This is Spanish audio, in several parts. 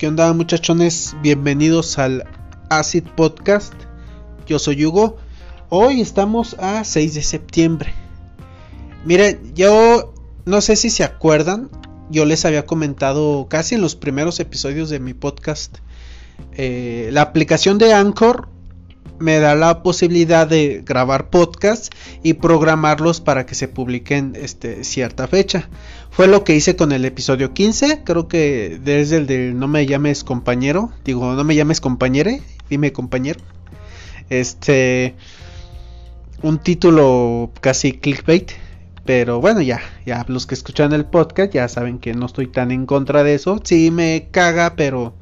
¿Qué onda muchachones? Bienvenidos al Acid Podcast. Yo soy Hugo. Hoy estamos a 6 de septiembre. Miren, yo no sé si se acuerdan, yo les había comentado casi en los primeros episodios de mi podcast. Eh, la aplicación de Anchor me da la posibilidad de grabar podcasts y programarlos para que se publiquen este, cierta fecha. Fue lo que hice con el episodio 15, creo que desde el de no me llames compañero, digo, no me llames compañere, dime compañero. Este un título casi clickbait, pero bueno, ya, ya los que escuchan el podcast ya saben que no estoy tan en contra de eso. Sí me caga, pero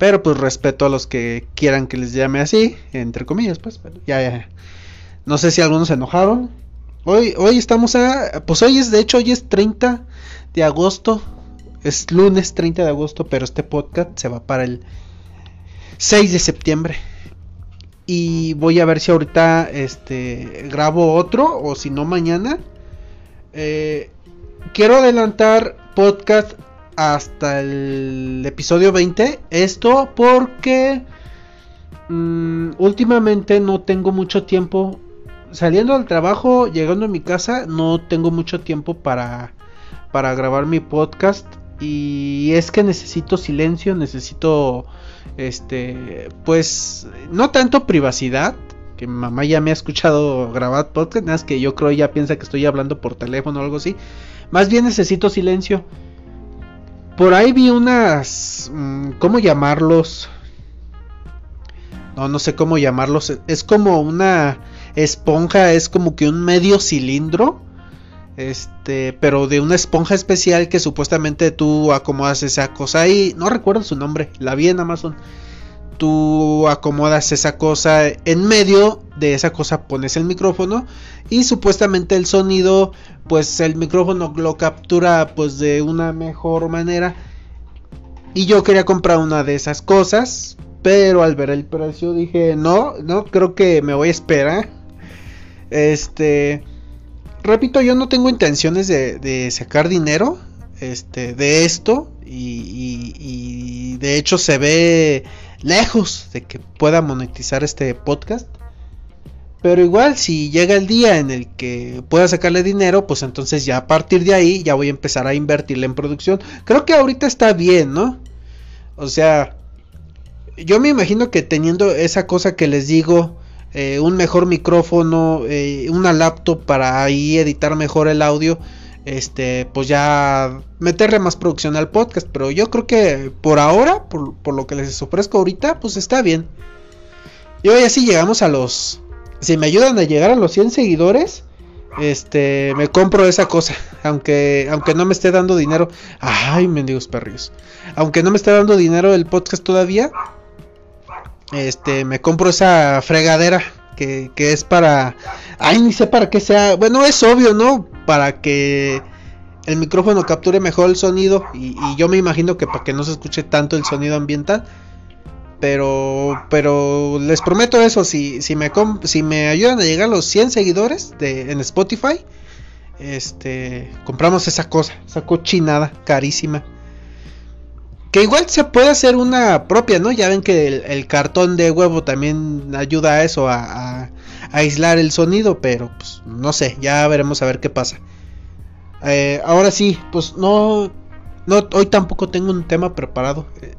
pero pues respeto a los que quieran que les llame así, entre comillas, pues. ya, ya. No sé si algunos se enojaron. Hoy, hoy estamos a. Pues hoy es, de hecho, hoy es 30 de agosto. Es lunes 30 de agosto, pero este podcast se va para el 6 de septiembre. Y voy a ver si ahorita este grabo otro o si no mañana. Eh, quiero adelantar podcast hasta el episodio 20. Esto porque mm, últimamente no tengo mucho tiempo. Saliendo del trabajo, llegando a mi casa, no tengo mucho tiempo para, para grabar mi podcast. Y es que necesito silencio, necesito, este, pues, no tanto privacidad, que mamá ya me ha escuchado grabar podcast, nada más que yo creo ya piensa que estoy hablando por teléfono o algo así. Más bien necesito silencio. Por ahí vi unas... Mm, ¿Cómo llamarlos? No, no sé cómo llamarlos. Es como una esponja, es como que un medio cilindro. Este, pero de una esponja especial que supuestamente tú acomodas esa cosa ahí. No recuerdo su nombre, la vi en Amazon. Tú acomodas esa cosa en medio de esa cosa pones el micrófono y supuestamente el sonido pues el micrófono lo captura pues de una mejor manera. Y yo quería comprar una de esas cosas pero al ver el precio dije no no creo que me voy a esperar este repito yo no tengo intenciones de, sacar dinero este de esto y, de hecho se ve lejos de que pueda monetizar este podcast pero igual, si llega el día en el que pueda sacarle dinero, pues entonces ya a partir de ahí ya voy a empezar a invertirle en producción. Creo que ahorita está bien, ¿no? O sea, yo me imagino que teniendo esa cosa que les digo, eh, un mejor micrófono, eh, una laptop para ahí editar mejor el audio, este, pues ya meterle más producción al podcast. Pero yo creo que por ahora, por, por lo que les ofrezco ahorita, pues está bien. Y hoy así llegamos a los si me ayudan a llegar a los 100 seguidores, este, me compro esa cosa, aunque aunque no me esté dando dinero. Ay, mendigos perrios. Aunque no me esté dando dinero el podcast todavía, este, me compro esa fregadera que, es para ay, ni sé para qué sea. Bueno, es obvio, ¿no? Para que el micrófono capture mejor el sonido y, y yo me imagino que para que no se escuche tanto el sonido ambiental. Pero, pero les prometo eso, si, si, me, si me ayudan a llegar a los 100 seguidores de, en Spotify, este, compramos esa cosa, esa cochinada carísima. Que igual se puede hacer una propia, ¿no? Ya ven que el, cartón de huevo también ayuda a eso, a, aislar el sonido, pero pues no sé, ya veremos a ver qué pasa. Eh, ahora sí, pues no, no, hoy tampoco tengo un tema preparado. Eh,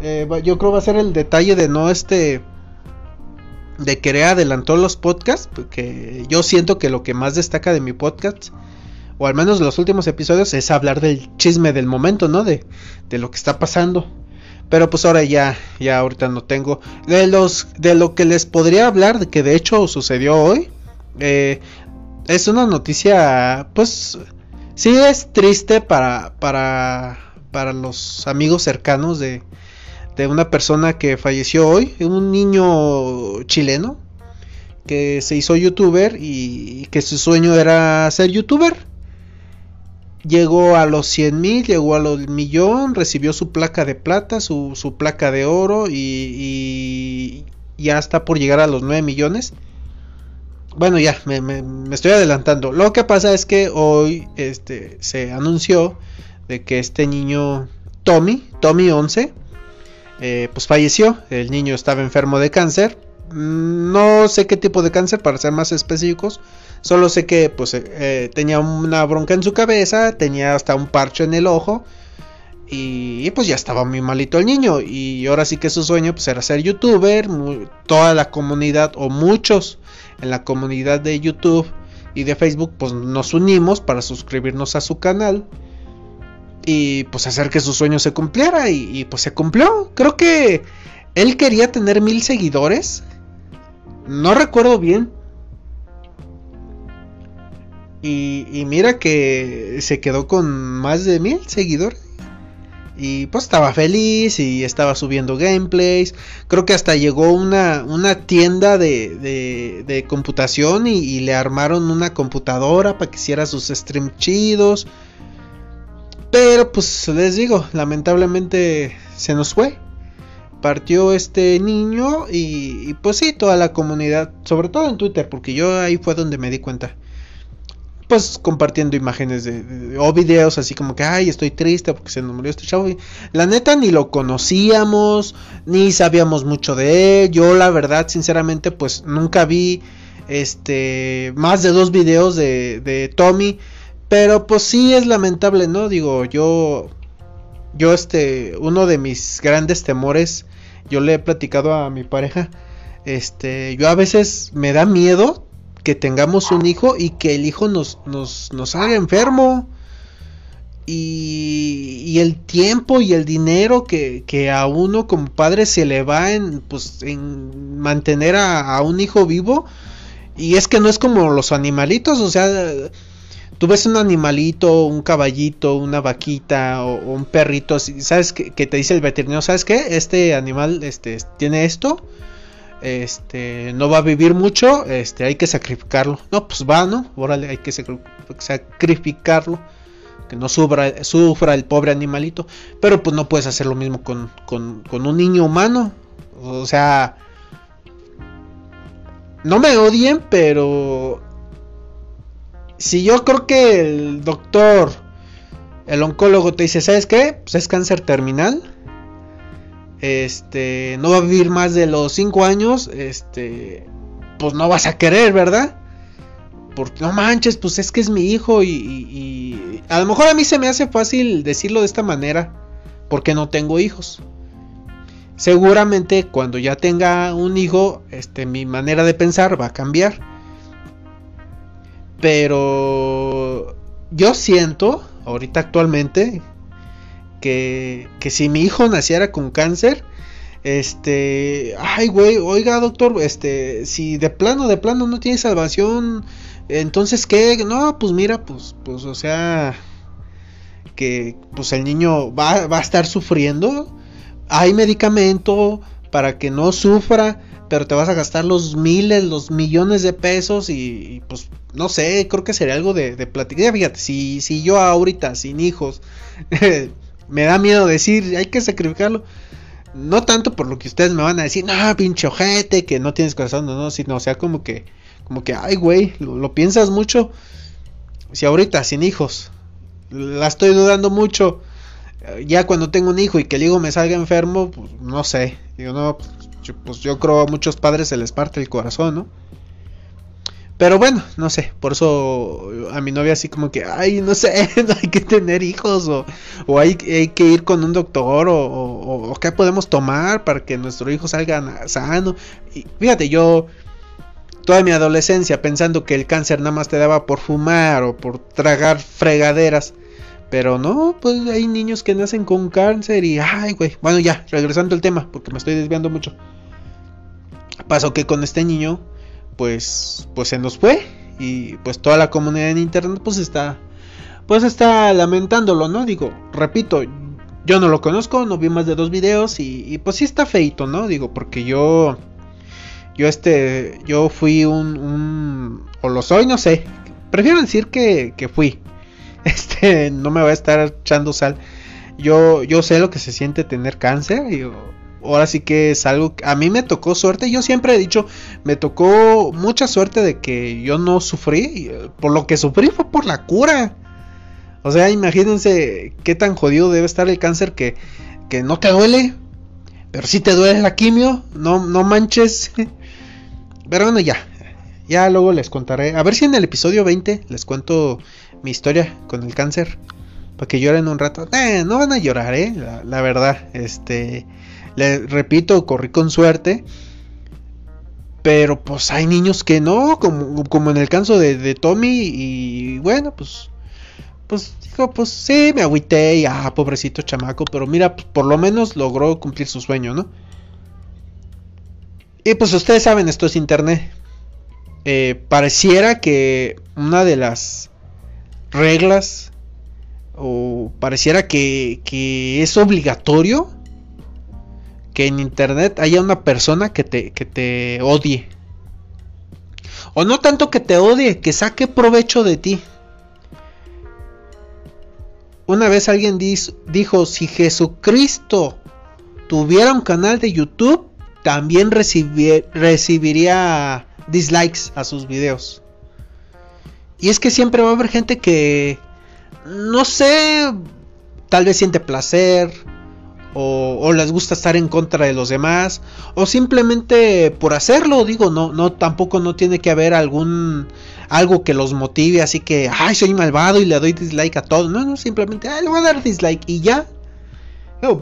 eh, yo creo va a ser el detalle de no este de querer adelantar los podcasts, porque yo siento que lo que más destaca de mi podcast, o al menos los últimos episodios, es hablar del chisme del momento, ¿no? De, de lo que está pasando. Pero pues ahora ya, ya ahorita no tengo. De los, de lo que les podría hablar, de que de hecho sucedió hoy, eh, es una noticia, pues, sí es triste para, para, para los amigos cercanos de, de una persona que falleció hoy, un niño chileno que se hizo youtuber y que su sueño era ser youtuber. Llegó a los 100 mil, llegó a los millón, recibió su placa de plata, su, su placa de oro y, ya está por llegar a los 9 millones. Bueno, ya, me, me, estoy adelantando. Lo que pasa es que hoy este, se anunció de que este niño, Tommy, Tommy 11, eh, pues falleció. El niño estaba enfermo de cáncer. No sé qué tipo de cáncer, para ser más específicos. Solo sé que pues eh, tenía una bronca en su cabeza, tenía hasta un parche en el ojo. Y, pues ya estaba muy malito el niño. Y ahora sí que su sueño pues era ser youtuber. toda la comunidad o muchos en la comunidad de YouTube y de Facebook pues nos unimos para suscribirnos a su canal. Y pues hacer que su sueño se cumpliera. Y, pues se cumplió. Creo que él quería tener mil seguidores. No recuerdo bien. Y, y, mira que se quedó con más de mil seguidores. Y pues estaba feliz y estaba subiendo gameplays. Creo que hasta llegó una, una tienda de, de, computación y, le armaron una computadora para que hiciera sus streams chidos. Pero pues les digo, lamentablemente se nos fue. Partió este niño y, y pues sí, toda la comunidad, sobre todo en Twitter, porque yo ahí fue donde me di cuenta pues compartiendo imágenes de, o videos así como que, ay, estoy triste porque se nos murió este chavo. la neta ni lo conocíamos, ni sabíamos mucho de él. Yo la verdad, sinceramente, pues nunca vi este más de dos videos de, de Tommy. Pero pues sí es lamentable, ¿no? Digo, yo, yo este, uno de mis grandes temores, yo le he platicado a mi pareja, este, yo a veces me da miedo que tengamos un hijo y que el hijo nos, nos, nos haga enfermo. Y, el tiempo y el dinero que, que, a uno como padre se le va en, pues, en mantener a, un hijo vivo. Y es que no es como los animalitos, o sea, tú ves un animalito, un caballito, una vaquita o, un perrito, ¿sabes? Que, que, te dice el veterinario, ¿sabes qué? Este animal este, tiene esto este no va a vivir mucho, este hay que sacrificarlo. No, pues va, ¿no? Órale, hay que sacrificarlo. Que no sufra, sufra el pobre animalito. Pero pues no puedes hacer lo mismo con, con, con un niño humano. O sea, no me odien, pero si yo creo que el doctor, el oncólogo te dice, ¿sabes qué? Pues es cáncer terminal este, no va a vivir más de los 5 años, este, pues no vas a querer, ¿verdad? Porque no manches, pues es que es mi hijo y, a lo mejor a mí se me hace fácil decirlo de esta manera, porque no tengo hijos. Seguramente cuando ya tenga un hijo, este, mi manera de pensar va a cambiar. Pero yo siento, ahorita actualmente, que, si mi hijo naciera con cáncer, este, ay, güey, oiga, doctor, este, si de plano, de plano no tiene salvación, entonces, ¿qué? No, pues mira, pues, pues, o sea, que, pues el niño va, va a estar sufriendo, hay medicamento para que no sufra, pero te vas a gastar los miles, los millones de pesos y, pues no sé, creo que sería algo de, de platicar. Fíjate, si, si yo ahorita sin hijos me da miedo decir, hay que sacrificarlo. No tanto por lo que ustedes me van a decir, no, pinche ojete, que no tienes corazón, no, no, sino, o sea, como que, como que, ay, güey, lo, piensas mucho. Si ahorita, sin hijos, la estoy dudando mucho, ya cuando tengo un hijo y que el hijo me salga enfermo, pues no sé, digo, no, pues yo, pues yo creo a muchos padres se les parte el corazón, ¿no? Pero bueno, no sé, por eso a mi novia así como que, ay, no sé, hay que tener hijos o, o hay, hay, que ir con un doctor o, o, qué podemos tomar para que nuestro hijo salga sano. Y fíjate, yo toda mi adolescencia pensando que el cáncer nada más te daba por fumar o por tragar fregaderas. Pero no, pues hay niños que nacen con cáncer y, ay, güey. Bueno, ya, regresando al tema, porque me estoy desviando mucho. Pasó que con este niño pues, pues se nos fue y pues toda la comunidad en internet pues está, pues está lamentándolo, ¿no? Digo, repito, yo no lo conozco, no vi más de dos videos y, pues sí está feito, ¿no? Digo, porque yo, yo este, yo fui un, un o lo soy, no sé, prefiero decir que, que fui, este, no me voy a estar echando sal. Yo, yo sé lo que se siente tener cáncer. Y, ahora sí que es algo a mí me tocó suerte. Yo siempre he dicho, me tocó mucha suerte de que yo no sufrí. Eh, por lo que sufrí fue por la cura. O sea, imagínense qué tan jodido debe estar el cáncer que, que no te duele. Pero si te duele la quimio, no, no manches. Pero bueno, ya. Ya luego les contaré. A ver si en el episodio 20 les cuento mi historia con el cáncer. Para que lloren un rato. Eh, no van a llorar, eh. La, verdad. Este. Les repito, corrí con suerte. Pero pues hay niños que no. Como, como en el caso de, Tommy. Y bueno, pues pues dijo, pues sí, me agüité y ah, pobrecito chamaco, pero mira, pues, por lo menos logró cumplir su sueño, ¿no? Y pues ustedes saben, esto es internet. Eh, pareciera que una de las reglas o pareciera que, que, es obligatorio que en internet haya una persona que te, que te odie. O no tanto que te odie, que saque provecho de ti. Una vez alguien dijo, si Jesucristo tuviera un canal de YouTube, también recibiría dislikes a sus videos. Y es que siempre va a haber gente que, no sé, tal vez siente placer, o, les gusta estar en contra de los demás, o simplemente por hacerlo, digo, no, no, tampoco no tiene que haber algún algo que los motive, así que, ay, soy malvado y le doy dislike a todo. No, no, simplemente, ay, le voy a dar dislike y ya.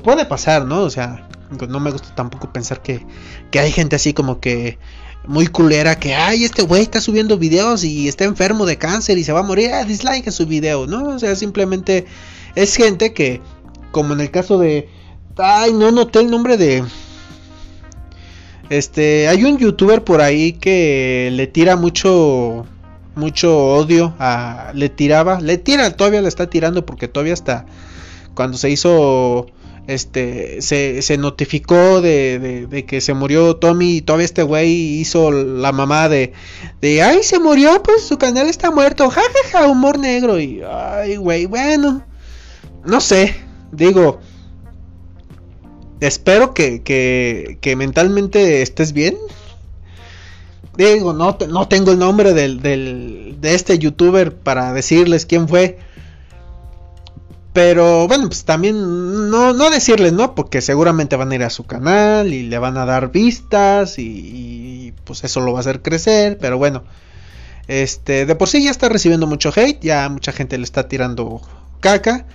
puede pasar, ¿no? O sea, no me gusta tampoco pensar que, que hay gente así como que muy culera que, ay, este güey está subiendo videos y está enfermo de cáncer y se va a morir, ah, dislike su video, ¿no? O sea, simplemente es gente que, como en el caso de, ay, no noté el nombre de... Este, hay un youtuber por ahí que le tira mucho mucho odio a, le tiraba, le tira, todavía le está tirando porque todavía está cuando se hizo este se, se notificó de, de, que se murió Tommy y todavía este güey hizo la mamá de de ay se murió pues su canal está muerto jajaja humor negro y ay güey bueno no sé digo espero que, que, que mentalmente estés bien Digo, no, no tengo el nombre del, de este youtuber para decirles quién fue. Pero bueno, pues también no, no decirles, ¿no? Porque seguramente van a ir a su canal y le van a dar vistas y, pues eso lo va a hacer crecer. Pero bueno, este, de por sí ya está recibiendo mucho hate, ya mucha gente le está tirando caca.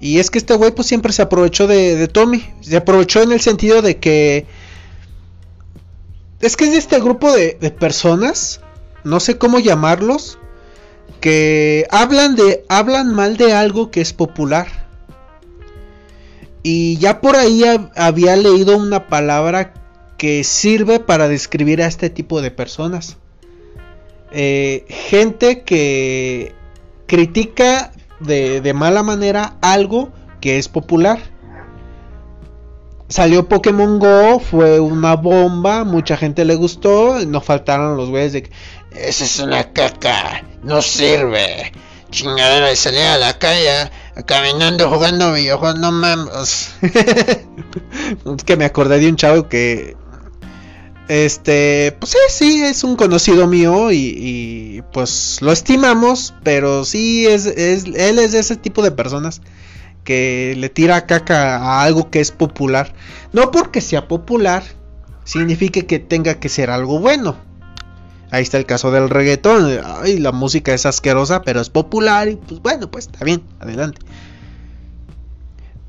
Y es que este güey pues siempre se aprovechó de, de Tommy. Se aprovechó en el sentido de que es que es de este grupo de, personas, no sé cómo llamarlos, que hablan de hablan mal de algo que es popular. Y ya por ahí había leído una palabra que sirve para describir a este tipo de personas. Eh, gente que critica de, de mala manera algo que es popular. Salió Pokémon Go, fue una bomba, mucha gente le gustó, no faltaron los güeyes esa es una caca, no sirve. Chingadera de salir a la calle caminando jugando videojuegos, no mames. es que me acordé de un chavo que este, pues sí, sí, es un conocido mío y, pues lo estimamos, pero sí, es, es, él es de ese tipo de personas que le tira caca a algo que es popular. No porque sea popular, significa que tenga que ser algo bueno. Ahí está el caso del reggaetón. Ay, la música es asquerosa, pero es popular y pues bueno, pues está bien, adelante.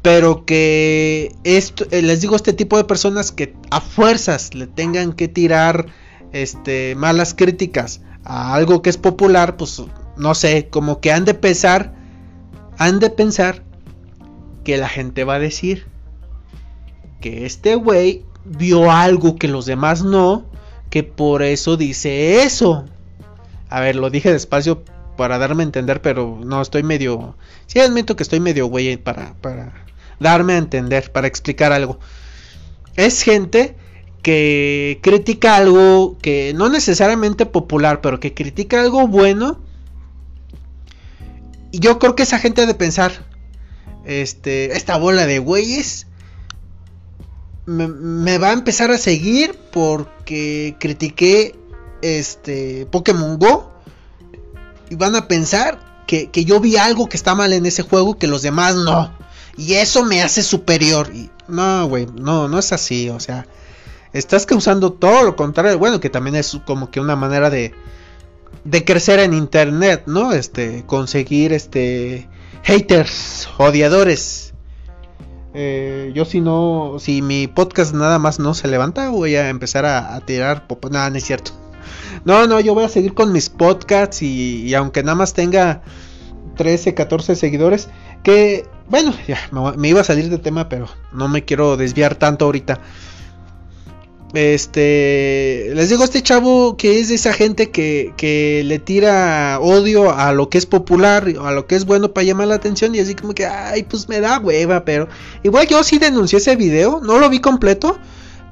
Pero que esto, eh, les digo, este tipo de personas que a fuerzas le tengan que tirar este, malas críticas a algo que es popular, pues no sé, como que han de pensar, han de pensar que la gente va a decir que este güey vio algo que los demás no, que por eso dice eso. A ver, lo dije despacio para darme a entender, pero no, estoy medio... Sí, admito que estoy medio güey para, para darme a entender, para explicar algo. Es gente que critica algo que no necesariamente popular, pero que critica algo bueno. Y yo creo que esa gente ha de pensar, este, esta bola de güeyes me, va a empezar a seguir porque critiqué este Pokémon Go y van a pensar que, yo vi algo que está mal en ese juego que los demás no. y eso me hace superior. Y, no, güey, no, no es así, o sea, estás causando todo lo contrario. Bueno, que también es como que una manera de, de crecer en internet, ¿no? Este, conseguir este haters, odiadores. Eh, yo si no, si mi podcast nada más no se levanta, voy a empezar a, tirar Nada, no es cierto. No, no, yo voy a seguir con mis podcasts y, aunque nada más tenga 13, 14 seguidores, que bueno, ya me iba a salir de tema, pero no me quiero desviar tanto ahorita. Este, les digo, este chavo que es de esa gente que, que, le tira odio a lo que es popular, a lo que es bueno para llamar la atención y así como que, ay, pues me da hueva, pero igual yo sí denuncié ese video, no lo vi completo,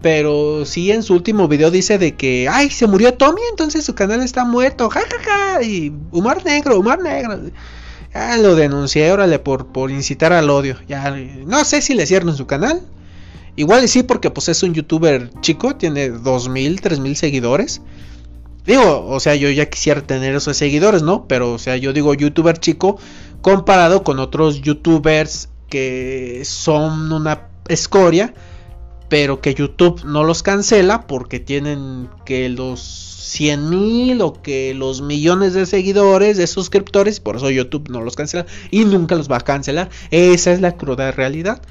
pero sí en su último video dice de que, ay, se murió Tommy, entonces su canal está muerto, jajaja, y humor negro, humor negro. Ya lo denuncié, órale, por, por incitar al odio. Ya, no sé si le cierran su canal. Igual sí, porque pues es un youtuber chico, tiene 2.000, 3.000 seguidores. Digo, o sea, yo ya quisiera tener esos seguidores, ¿no? Pero, o sea, yo digo youtuber chico comparado con otros youtubers que son una escoria, pero que YouTube no los cancela porque tienen que los 100 mil o que los millones de seguidores, de suscriptores, por eso YouTube no los cancela y nunca los va a cancelar. Esa es la cruda realidad.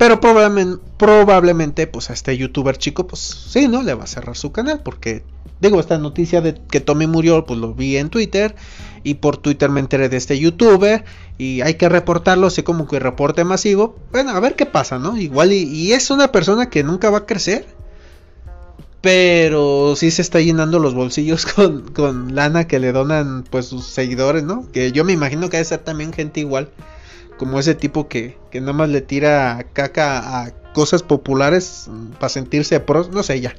Pero probablemente, probablemente, pues a este youtuber chico, pues sí, ¿no? Le va a cerrar su canal. Porque, digo, esta noticia de que Tommy murió, pues lo vi en Twitter. Y por Twitter me enteré de este youtuber. Y hay que reportarlo, así como que reporte masivo. Bueno, a ver qué pasa, ¿no? Igual y, es una persona que nunca va a crecer. Pero sí se está llenando los bolsillos con, lana que le donan pues sus seguidores, ¿no? Que yo me imagino que debe ser también gente igual como ese tipo que, que nada más le tira caca a cosas populares para sentirse pros, no sé ya.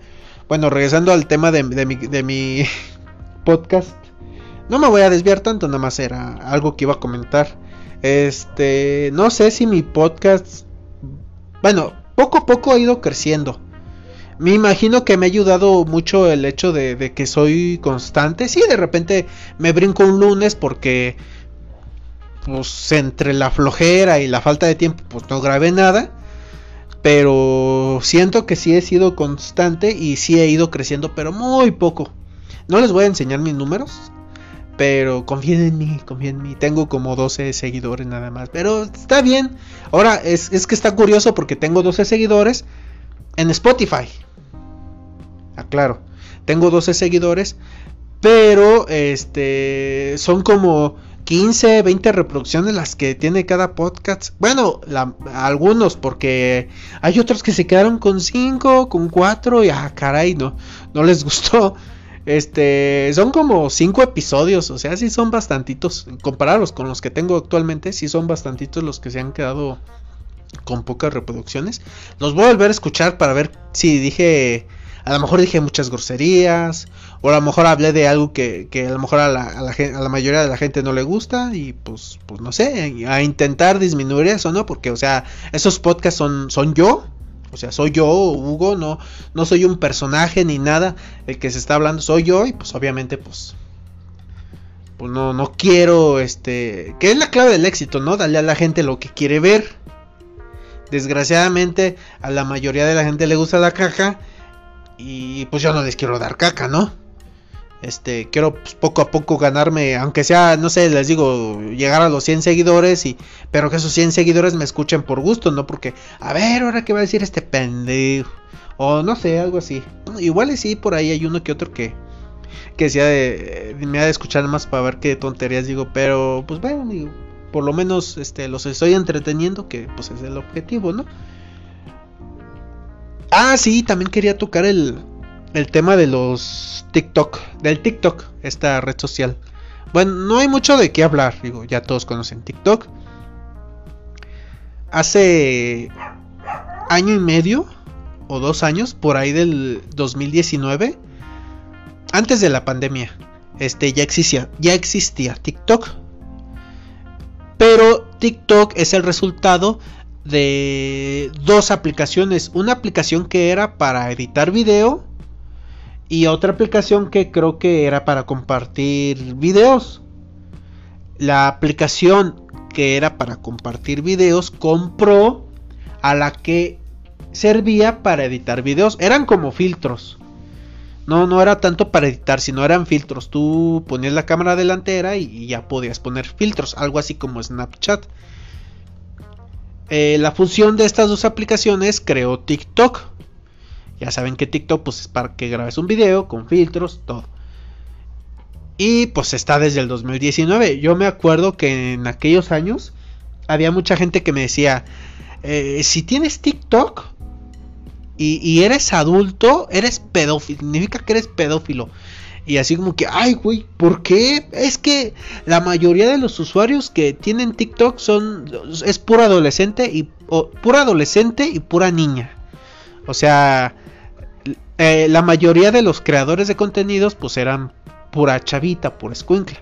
Bueno, regresando al tema de, mi, de mi podcast, no me voy a desviar tanto, nada más era algo que iba a comentar. Este, no sé si mi podcast, bueno, poco a poco ha ido creciendo. Me imagino que me ha ayudado mucho el hecho de, de que soy constante. Sí, de repente me brinco un lunes porque pues entre la flojera y la falta de tiempo, pues no grabé nada. Pero siento que sí he sido constante y sí he ido creciendo, pero muy poco. No les voy a enseñar mis números, pero confíen en mí, confíen en mí. Tengo como 12 seguidores nada más, pero está bien. Ahora es, es que está curioso porque tengo 12 seguidores en Spotify. Aclaro, tengo 12 seguidores, pero este son como 15, 20 reproducciones las que tiene cada podcast. Bueno, algunos, porque hay otros que se quedaron con 5, con 4 y ah, caray, no, no les gustó. Este, son como 5 episodios, o sea, sí son bastantitos. Comparados con los que tengo actualmente, sí son bastantitos los que se han quedado con pocas reproducciones. Los voy a volver a escuchar para ver si dije a lo mejor dije muchas groserías, o a lo mejor hablé de algo que, que a lo mejor a la, a, la, a la, mayoría de la gente no le gusta, y pues, pues no sé, a intentar disminuir eso, ¿no? Porque, o sea, esos podcasts son, son yo, o sea, soy yo, Hugo, no, no soy un personaje ni nada, el que se está hablando soy yo, y pues obviamente, pues, pues no, no quiero, este, que es la clave del éxito, ¿no? Darle a la gente lo que quiere ver. Desgraciadamente a la mayoría de la gente le gusta la caja y pues yo no les quiero dar caca, ¿no? Este, quiero pues, poco a poco ganarme, aunque sea, no sé, les digo, llegar a los 100 seguidores y pero que esos 100 seguidores me escuchen por gusto, no porque, a ver, ahora qué va a decir este pendejo o no sé, algo así. Igual y sí, por ahí hay uno que otro que que sea de, me ha de escuchar más para ver qué tonterías digo, pero pues bueno, por lo menos este los estoy entreteniendo, que pues es el objetivo, ¿no? Ah, sí, también quería tocar el, el tema de los TikTok, del TikTok, esta red social. Bueno, no hay mucho de qué hablar, digo, ya todos conocen TikTok. Hace año y medio o dos años, por ahí del 2019, antes de la pandemia, este ya existía, ya existía TikTok. Pero TikTok es el resultado de dos aplicaciones. Una aplicación que era para editar video y otra aplicación que creo que era para compartir videos. La aplicación que era para compartir videos, compró a la que servía para editar videos. Eran como filtros. No, no era tanto para editar, sino eran filtros. Tú ponías la cámara delantera y, ya podías poner filtros, algo así como Snapchat. Eh, la función de estas dos aplicaciones creó TikTok. Ya saben que TikTok pues, es para que grabes un video con filtros, todo. Y pues está desde el 2019. Yo me acuerdo que en aquellos años había mucha gente que me decía, eh, si tienes TikTok y, eres adulto, eres pedófilo. Significa que eres pedófilo. Y así como que, ay, güey, ¿por qué? Es que la mayoría de los usuarios que tienen TikTok son, es pura adolescente y, pura adolescente y pura niña. O sea, eh, la mayoría de los creadores de contenidos pues eran pura chavita, pura escuincla.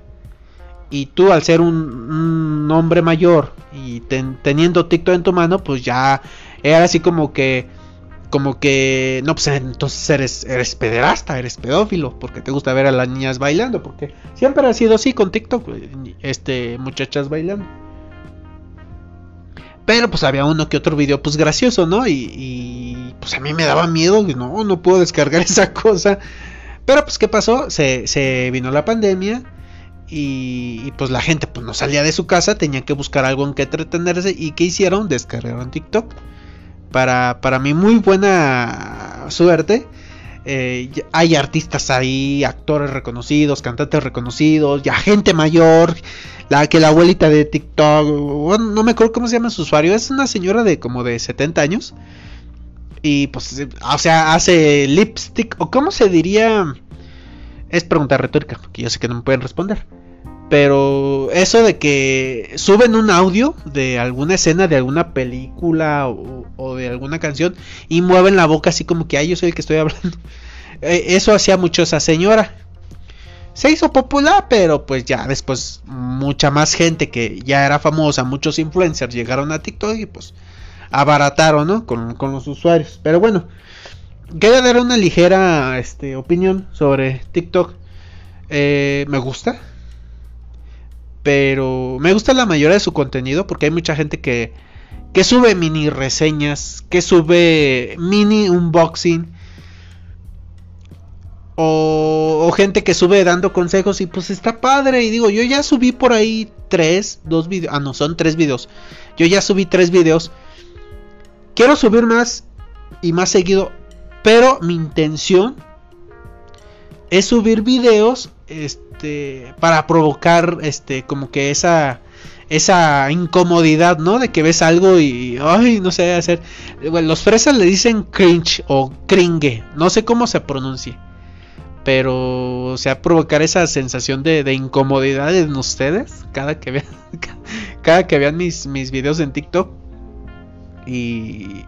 Y tú al ser un, hombre mayor y teniendo TikTok en tu mano, pues ya era así como que como que no pues entonces eres eres pederasta, eres pedófilo porque te gusta ver a las niñas bailando, porque siempre ha sido así con TikTok, este muchachas bailando. Pero pues había uno que otro video pues gracioso, ¿no? Y, pues a mí me daba miedo, no, no puedo descargar esa cosa. Pero pues ¿qué pasó? Se, se vino la pandemia y, pues la gente pues no salía de su casa, tenía que buscar algo en que entretenerse y ¿qué hicieron? Descargaron TikTok. Para, para mi muy buena suerte, eh, hay artistas ahí, actores reconocidos, cantantes reconocidos, ya gente mayor, la que la abuelita de TikTok, no me acuerdo cómo se llama su usuario, es una señora de como de 70 años. Y pues, o sea, hace lipstick, o cómo se diría, es pregunta retórica, porque yo sé que no me pueden responder. Pero eso de que suben un audio de alguna escena de alguna película o, de alguna canción y mueven la boca así como que, ay, yo soy el que estoy hablando. E, eso hacía mucho esa señora. Se hizo popular, pero pues ya después mucha más gente que ya era famosa, muchos influencers llegaron a TikTok y pues abarataron, ¿no? Con, los usuarios. Pero bueno, quería dar una ligera este, opinión sobre TikTok. Eh, me gusta, pero me gusta la mayoría de su contenido porque hay mucha gente que, que sube mini reseñas, que sube mini unboxing. O, gente que sube dando consejos y pues está padre. Y digo, yo ya subí por ahí tres, dos videos. Ah, no, son tres videos. Yo ya subí tres videos. Quiero subir más y más seguido. Pero mi intención es subir videos. Este este, para provocar este como que esa esa incomodidad, ¿no? De que ves algo y ay, no sé hacer. los fresas le dicen cringe o cringe, no sé cómo se pronuncie. Pero o sea, provocar esa sensación de, de incomodidad en ustedes cada que vean cada que vean mis mis videos en TikTok y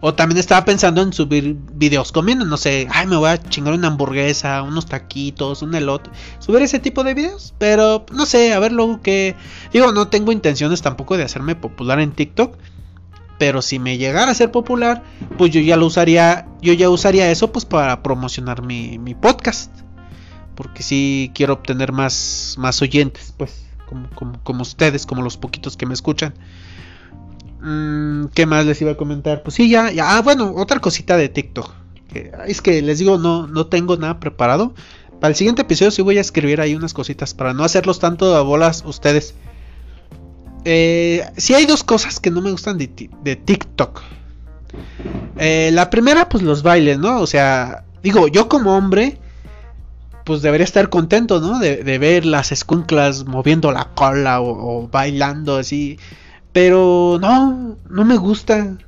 o también estaba pensando en subir videos comiendo, no sé, ay, me voy a chingar una hamburguesa, unos taquitos, un elote. Subir ese tipo de videos, pero no sé, a ver luego que... Digo, no tengo intenciones tampoco de hacerme popular en TikTok. Pero si me llegara a ser popular, pues yo ya lo usaría, yo ya usaría eso pues para promocionar mi, mi podcast. Porque si quiero obtener más, más oyentes, pues, como, como, como ustedes, como los poquitos que me escuchan. Mm, ¿Qué más les iba a comentar? Pues sí, ya, ya. Ah, bueno, otra cosita de TikTok. es que les digo, no, no tengo nada preparado. Para el siguiente episodio sí voy a escribir ahí unas cositas para no hacerlos tanto a bolas ustedes. Eh, sí hay dos cosas que no me gustan de, TikTok. Eh, la primera, pues los bailes, ¿no? O sea, digo, yo como hombre, pues debería estar contento, ¿no? De, ver las escunclas moviendo la cola o bailando así. Pero no, no me gusta.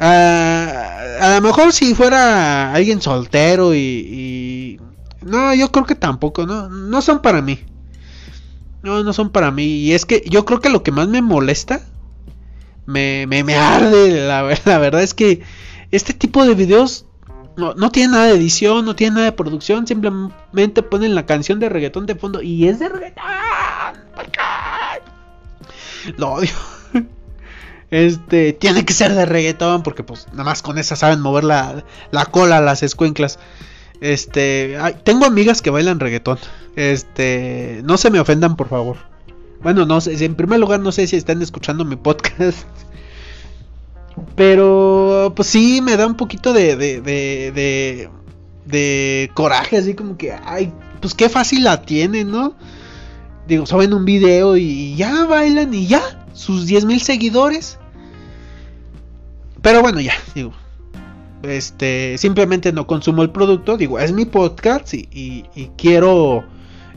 Ah, a lo mejor si fuera alguien soltero y, No, yo creo que tampoco, no, no son para mí. No, no son para mí. Y es que yo creo que lo que más me molesta, me, me, me arde, la, verdad es que este tipo de videos no, no tiene nada de edición, no tiene nada de producción, simplemente ponen la canción de reggaetón de fondo y es de reggaetón. Lo odio. Este, tiene que ser de reggaetón porque pues nada más con esa saben mover la, la cola las escuenclas. Este, tengo amigas que bailan reggaetón. Este, no se me ofendan por favor. Bueno, no sé, en primer lugar no sé si están escuchando mi podcast. Pero pues sí, me da un poquito de, de, de, de, coraje, así como que, ay, pues qué fácil la tienen, ¿no? Digo, suben un video y ya bailan y ya, sus 10 mil seguidores. Pero bueno, ya, digo, este, simplemente no consumo el producto, digo, es mi podcast y, quiero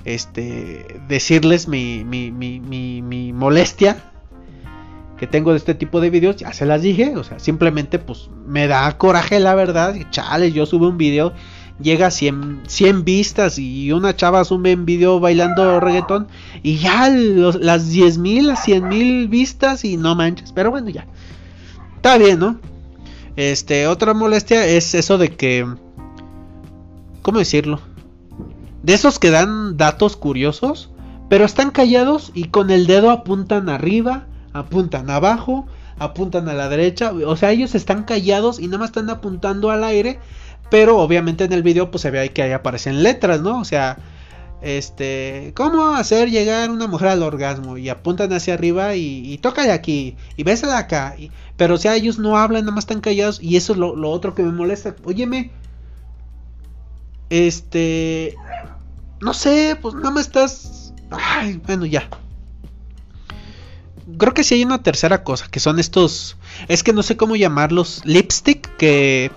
este, decirles mi, mi, mi, mi, molestia que tengo de este tipo de videos, ya se las dije, o sea, simplemente pues me da coraje la verdad, chale, yo subo un video, llega a 100, 100 vistas y una chava sube un video bailando reggaetón y ya las 10 mil, las 100 mil vistas y no manches, pero bueno, ya, está bien, ¿no? Este, otra molestia es eso de que. ¿Cómo decirlo? De esos que dan datos curiosos, pero están callados y con el dedo apuntan arriba, apuntan abajo, apuntan a la derecha. O sea, ellos están callados y nada más están apuntando al aire. Pero obviamente en el video pues se ve ahí que ahí aparecen letras, ¿no? O sea, este, ¿cómo hacer llegar una mujer al orgasmo? Y apuntan hacia arriba y, toca de aquí, y besa de acá. pero o sea, ellos no hablan, nada más están callados, y eso es lo, otro que me molesta. Óyeme, este, no sé, pues nada más estás, ay, bueno, ya. Creo que sí hay una tercera cosa, que son estos, es que no sé cómo llamarlos, lipstick, que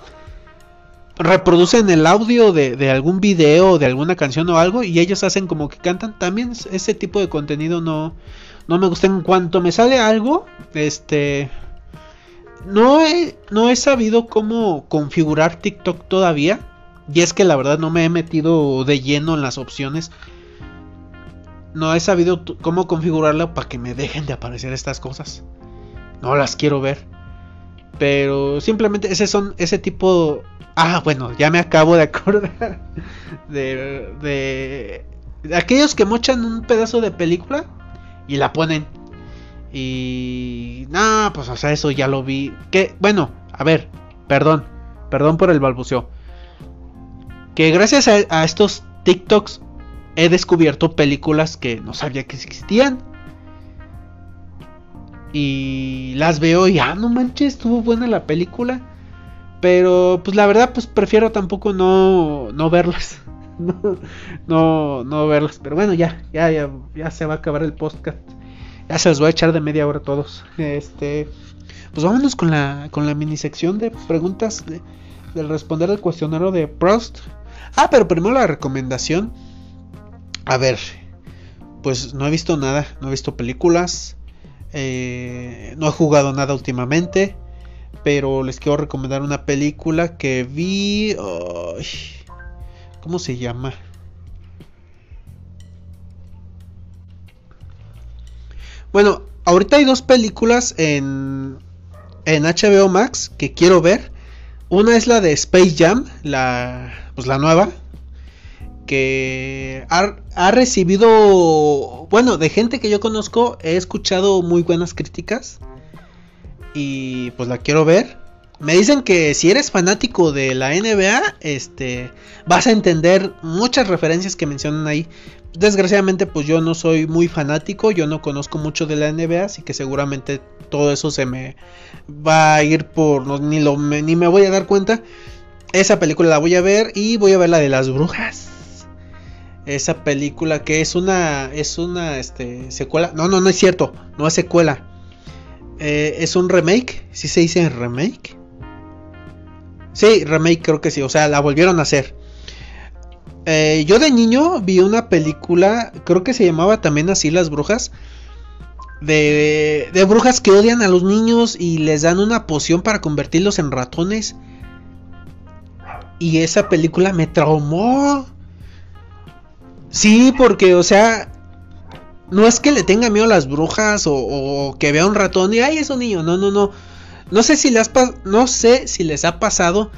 reproducen el audio de, algún video, de alguna canción o algo, y ellos hacen como que cantan. También ese tipo de contenido no, no me gusta. En cuanto me sale algo, este. No no he sabido cómo configurar TikTok todavía. Y es que la verdad no me he metido de lleno en las opciones. No he sabido cómo configurarla para que me dejen de aparecer estas cosas. No las quiero ver. Pero simplemente ese son ese tipo Ah, bueno, ya me acabo de acordar de, de, aquellos que mochan un pedazo de película y la ponen. Y... No, pues o sea, eso ya lo vi. Que, bueno, a ver, perdón, perdón por el balbuceo. Que gracias a estos TikToks he descubierto películas que no sabía que existían. Y las veo y, ah, no manches, estuvo buena la película. Pero pues la verdad pues prefiero tampoco no, no verlas. no, no, verlas. Pero bueno, ya, ya, ya, ya se va a acabar el podcast. Ya se los voy a echar de media hora todos. Este, pues vámonos con la, con la mini sección de preguntas de, del responder al cuestionario de Prost. Ah, pero primero la recomendación. A ver, pues no he visto nada, no he visto películas, eh, no he jugado nada últimamente pero les quiero recomendar una película que vi. ¿Cómo se llama? Bueno, ahorita hay dos películas en, en HBO Max que quiero ver. Una es la de Space Jam, la, pues la nueva, que ha, recibido, bueno, de gente que yo conozco, he escuchado muy buenas críticas y pues la quiero ver. Me dicen que si eres fanático de la NBA, este, vas a entender muchas referencias que mencionan ahí. Desgraciadamente, pues yo no soy muy fanático, yo no conozco mucho de la NBA, así que seguramente todo eso se me va a ir por ni lo ni me voy a dar cuenta. Esa película la voy a ver y voy a ver la de las brujas. Esa película que es una es una este secuela. No, no, no es cierto, no es secuela eh, es un remake. Si se dice remake? Sí, remake creo que sí. O sea, la volvieron a hacer. Eh, yo de niño vi una película, creo que se llamaba también así Las Brujas. De, de brujas que odian a los niños y les dan una poción para convertirlos en ratones. Y esa película me traumó. Sí, porque, o sea, no es que le tenga miedo a las brujas o, que vea un ratón y ay es un niño. No, no, no. No sé si les no sé si les ha pasado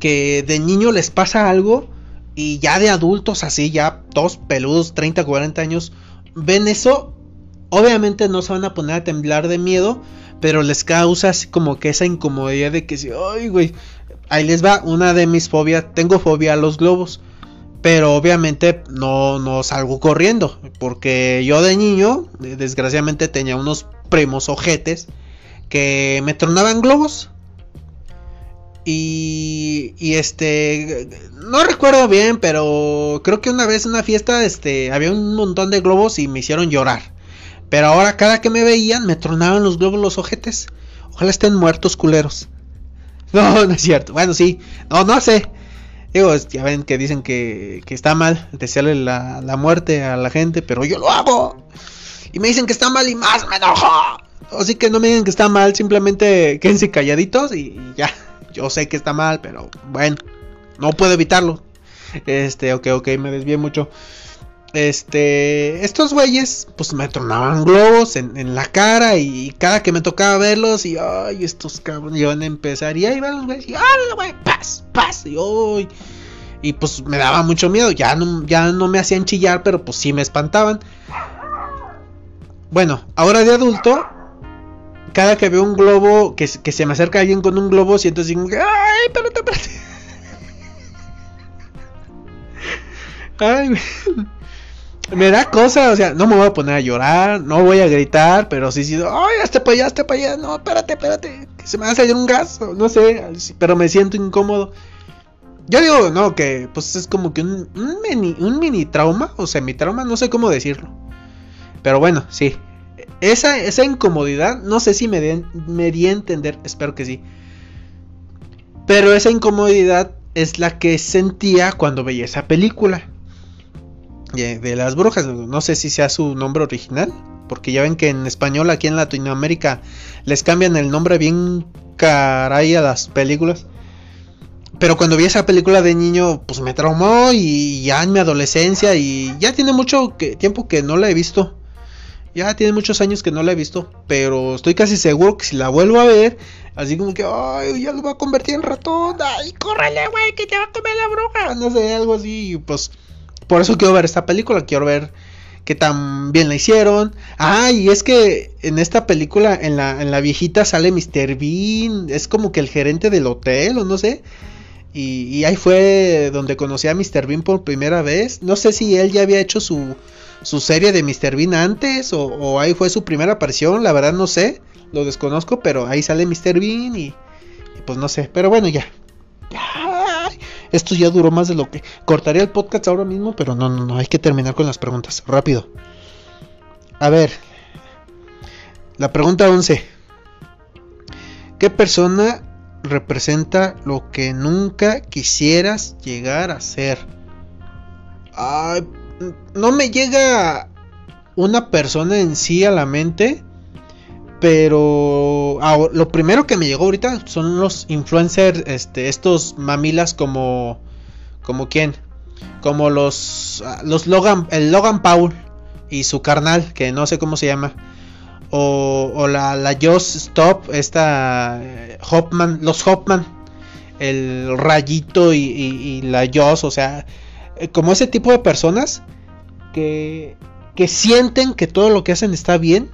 que de niño les pasa algo y ya de adultos así, ya todos peludos, 30, 40 años, ven eso. Obviamente no se van a poner a temblar de miedo, pero les causa así como que esa incomodidad de que si, ay, güey, ahí les va una de mis fobias, tengo fobia a los globos Pero obviamente no, no salgo corriendo. Porque yo de niño, desgraciadamente tenía unos primos ojetes que me tronaban globos. Y, y, este, no recuerdo bien, pero creo que una vez en una fiesta, este, había un montón de globos y me hicieron llorar. Pero ahora cada que me veían me tronaban los globos los ojetes. Ojalá estén muertos culeros. No, no es cierto. Bueno, sí. No, no sé. Digo, ya ven que dicen que, que está mal desearle la, la muerte a la gente, pero yo lo hago. Y me dicen que está mal y más me enojo. Así que no me digan que está mal, simplemente quédense calladitos y ya. Yo sé que está mal, pero bueno, no puedo evitarlo. Este, ok, ok, me desvié mucho. Este, estos güeyes, pues me tronaban globos en, la cara y cada que me tocaba verlos y, ay, estos cabrones iban a empezar y ahí van los güeyes y, ay, güey, paz, paz, y, ay, y pues me daba mucho miedo, ya no, ya no me hacían chillar, pero pues sí me espantaban. Bueno, ahora de adulto, cada que veo un globo, que, que se me acerca alguien con un globo, siento así, ay, espérate, espérate. Ay, me da cosa, o sea, no me voy a poner a llorar, no voy a gritar, pero sí, sí, ay, hasta para allá, hasta para allá, no, espérate, espérate, que se me va a salir un gas, no sé, pero me siento incómodo. Yo digo, no, que pues es como que un, mini, un mini trauma, o semi trauma, no sé cómo decirlo. Pero bueno, sí. Esa, esa incomodidad, no sé si me, me di a entender, espero que sí. Pero esa incomodidad es la que sentía cuando veía esa película de las brujas. No sé si sea su nombre original. Porque ya ven que en español aquí en Latinoamérica les cambian el nombre bien caray a las películas. Pero cuando vi esa película de niño, pues me traumó y ya en mi adolescencia y ya tiene mucho tiempo que no la he visto. Ya tiene muchos años que no la he visto, pero estoy casi seguro que si la vuelvo a ver, así como que, ay, ya lo va a convertir en ratón, ay, córrele, güey, que te va a comer la bruja, no sé, algo así, pues por eso quiero ver esta película, quiero ver qué tan bien la hicieron. Ah, y es que en esta película, en la, en la viejita sale Mr. Bean, es como que el gerente del hotel o no sé. Y, ahí fue donde conocí a Mr. Bean por primera vez. No sé si él ya había hecho su, su serie de Mr. Bean antes o, o, ahí fue su primera aparición, la verdad no sé, lo desconozco, pero ahí sale Mr. Bean y, y pues no sé, pero bueno ya. Ya esto ya duró más de lo que. Cortaría el podcast ahora mismo, pero no, no, no. Hay que terminar con las preguntas. Rápido. A ver. La pregunta 11. ¿Qué persona representa lo que nunca quisieras llegar a ser? No me llega una persona en sí a la mente. Pero lo primero que me llegó ahorita son los influencers, este, estos mamilas como, como quién, como los, ah, los Logan, el Logan Paul y su carnal, que no sé cómo se llama, o, o la, la Joss Stop, esta eh, Hopman, los Hopman, el Rayito y, y, la Joss, o sea, eh, como ese tipo de personas que, que sienten que todo lo que hacen está bien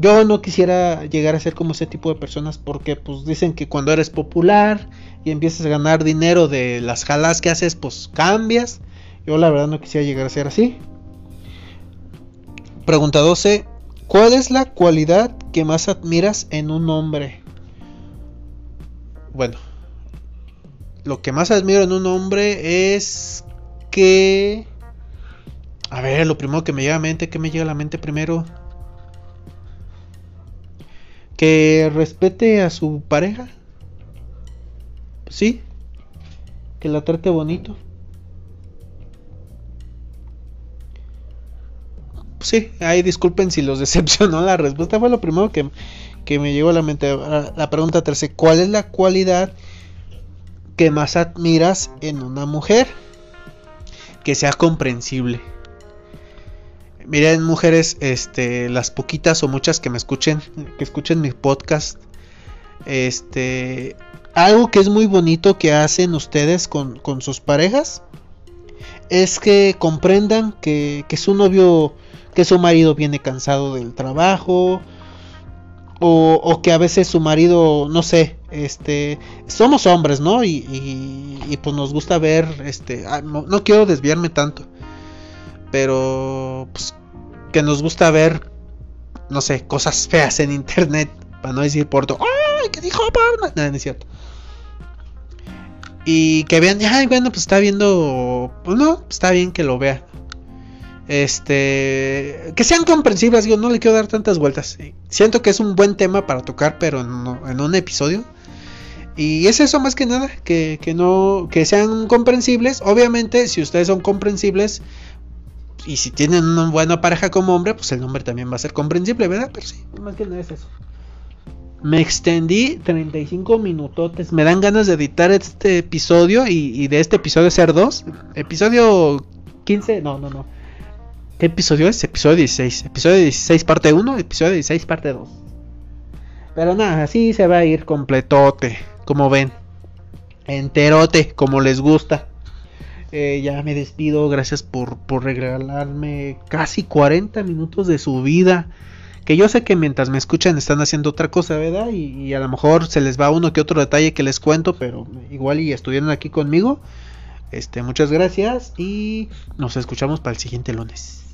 yo no quisiera llegar a ser como ese tipo de personas porque pues dicen que cuando eres popular y empiezas a ganar dinero de las jalas que haces, pues cambias. Yo la verdad no quisiera llegar a ser así. Pregunta 12. ¿Cuál es la cualidad que más admiras en un hombre? Bueno, lo que más admiro en un hombre es que... A ver, lo primero que me llega a la mente, ¿qué me llega a la mente primero? Que respete a su pareja. Sí, que la trate bonito. Sí, ahí disculpen si los decepcionó la respuesta. Fue lo primero que, que me llegó a la mente. La pregunta tercera, ¿cuál es la cualidad que más admiras en una mujer? Que sea comprensible. Miren, mujeres, este, las poquitas o muchas que me escuchen, que escuchen mi podcast, este, algo que es muy bonito que hacen ustedes con, sus parejas es que comprendan que, que, su novio, que su marido viene cansado del trabajo O, que a veces su marido, no sé, este, somos hombres, ¿no? Y, y, pues nos gusta ver, este, no, quiero desviarme tanto, pero pues que nos gusta ver, no sé, cosas feas en internet, para no decir por todo, ¡ay, qué dijo porno! No, no es cierto. Y que vean, ay, bueno, pues está viendo, pues no, está bien que lo vea. Este, que sean comprensibles, yo no le quiero dar tantas vueltas. Siento que es un buen tema para tocar, pero en un episodio. Y es eso más que nada, que, no, que sean comprensibles. Obviamente, si ustedes son comprensibles y si tienen una buena pareja como hombre, pues el hombre también va a ser comprensible, ¿verdad? Pero sí, más que nada es eso. Me extendí 35 minutotes. Me dan ganas de editar este episodio y, de este episodio ser dos. Episodio 15, no, no, no. ¿Qué episodio es? Episodio 16. Episodio 16 parte 1, episodio 16 parte 2. Pero nada, así se va a ir completote como ven. Enterote, como les gusta. Eh, ya me despido, gracias por, regalarme casi 40 minutos de su vida. Que yo sé que mientras me escuchan están haciendo otra cosa, ¿verdad? Y, a lo mejor se les va uno que otro detalle que les cuento, pero igual y estuvieron aquí conmigo. Este, muchas gracias y nos escuchamos para el siguiente lunes.